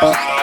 Oh.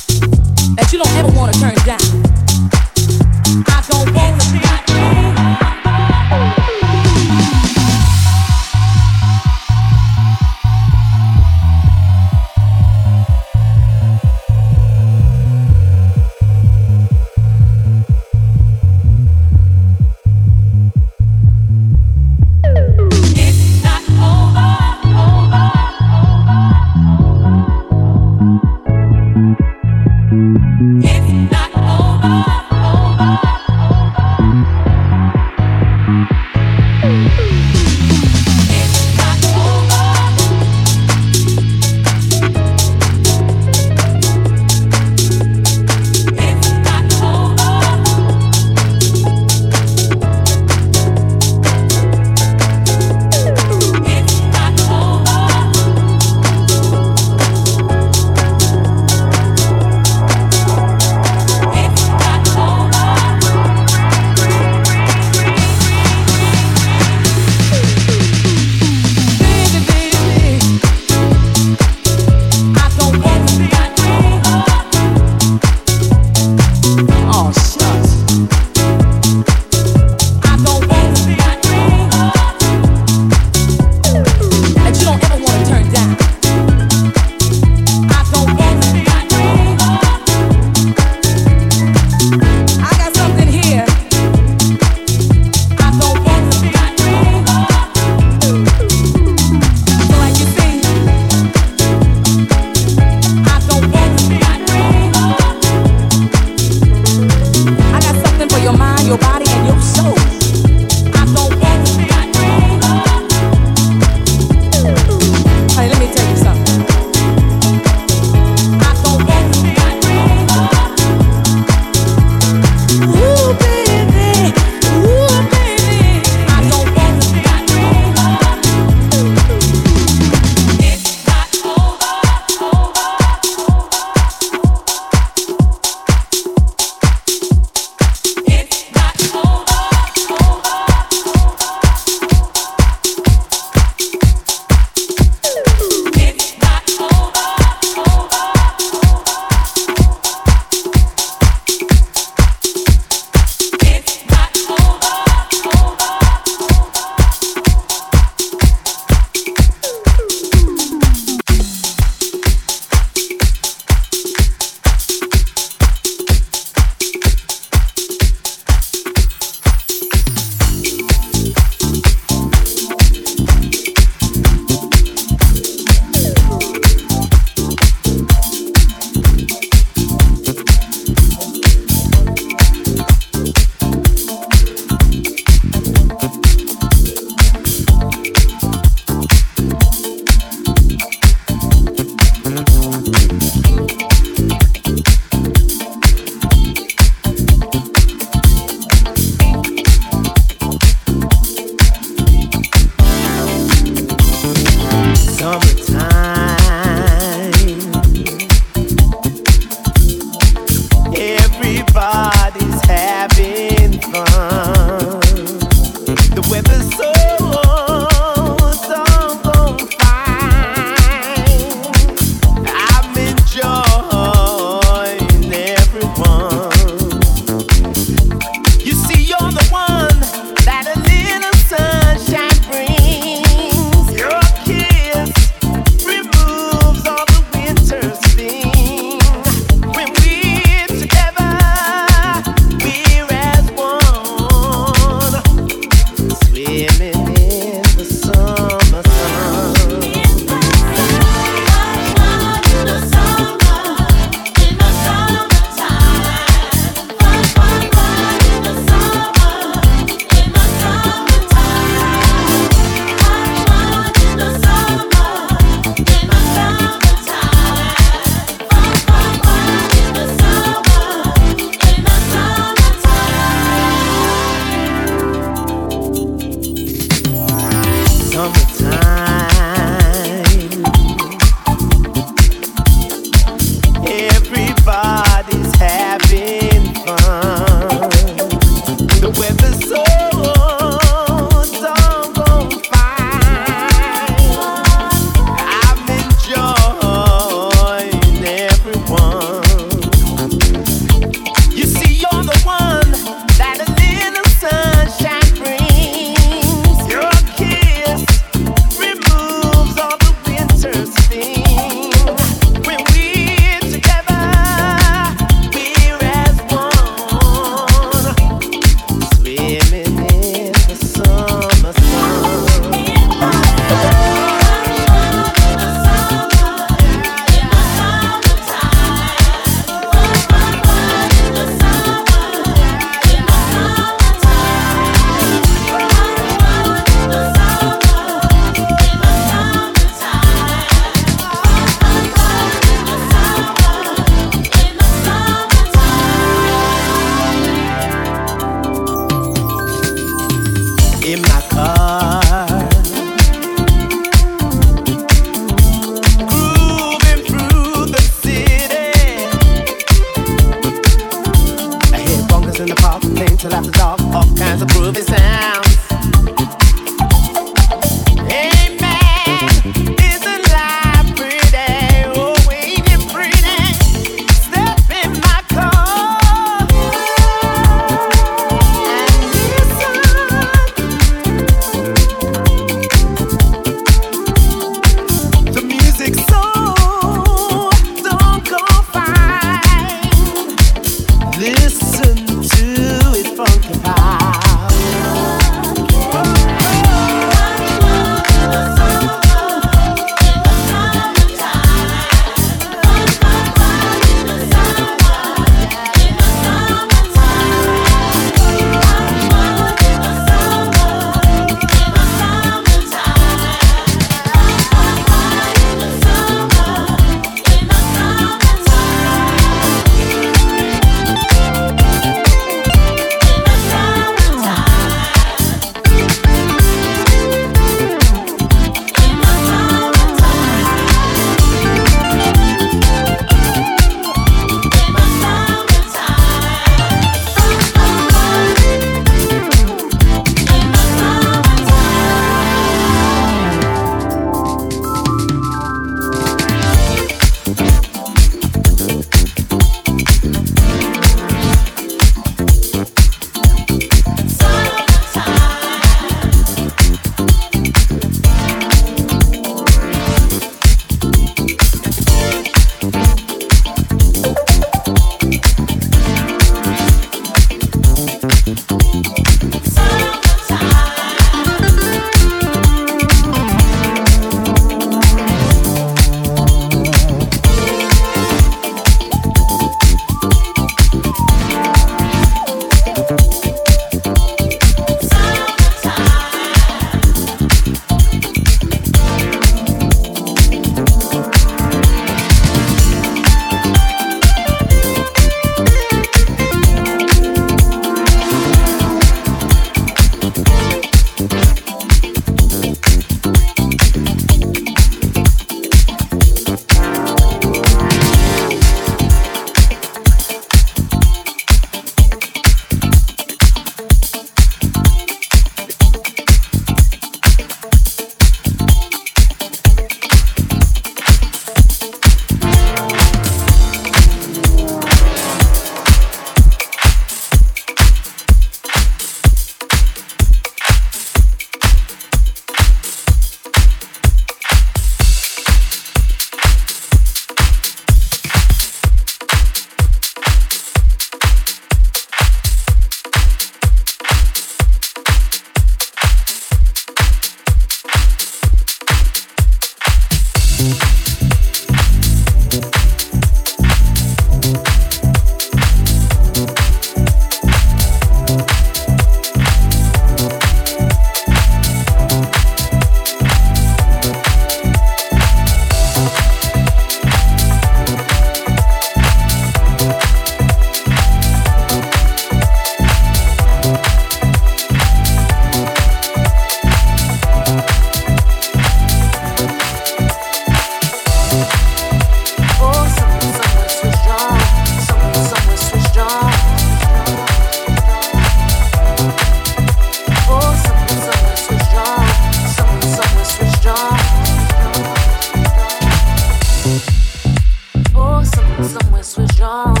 Jean.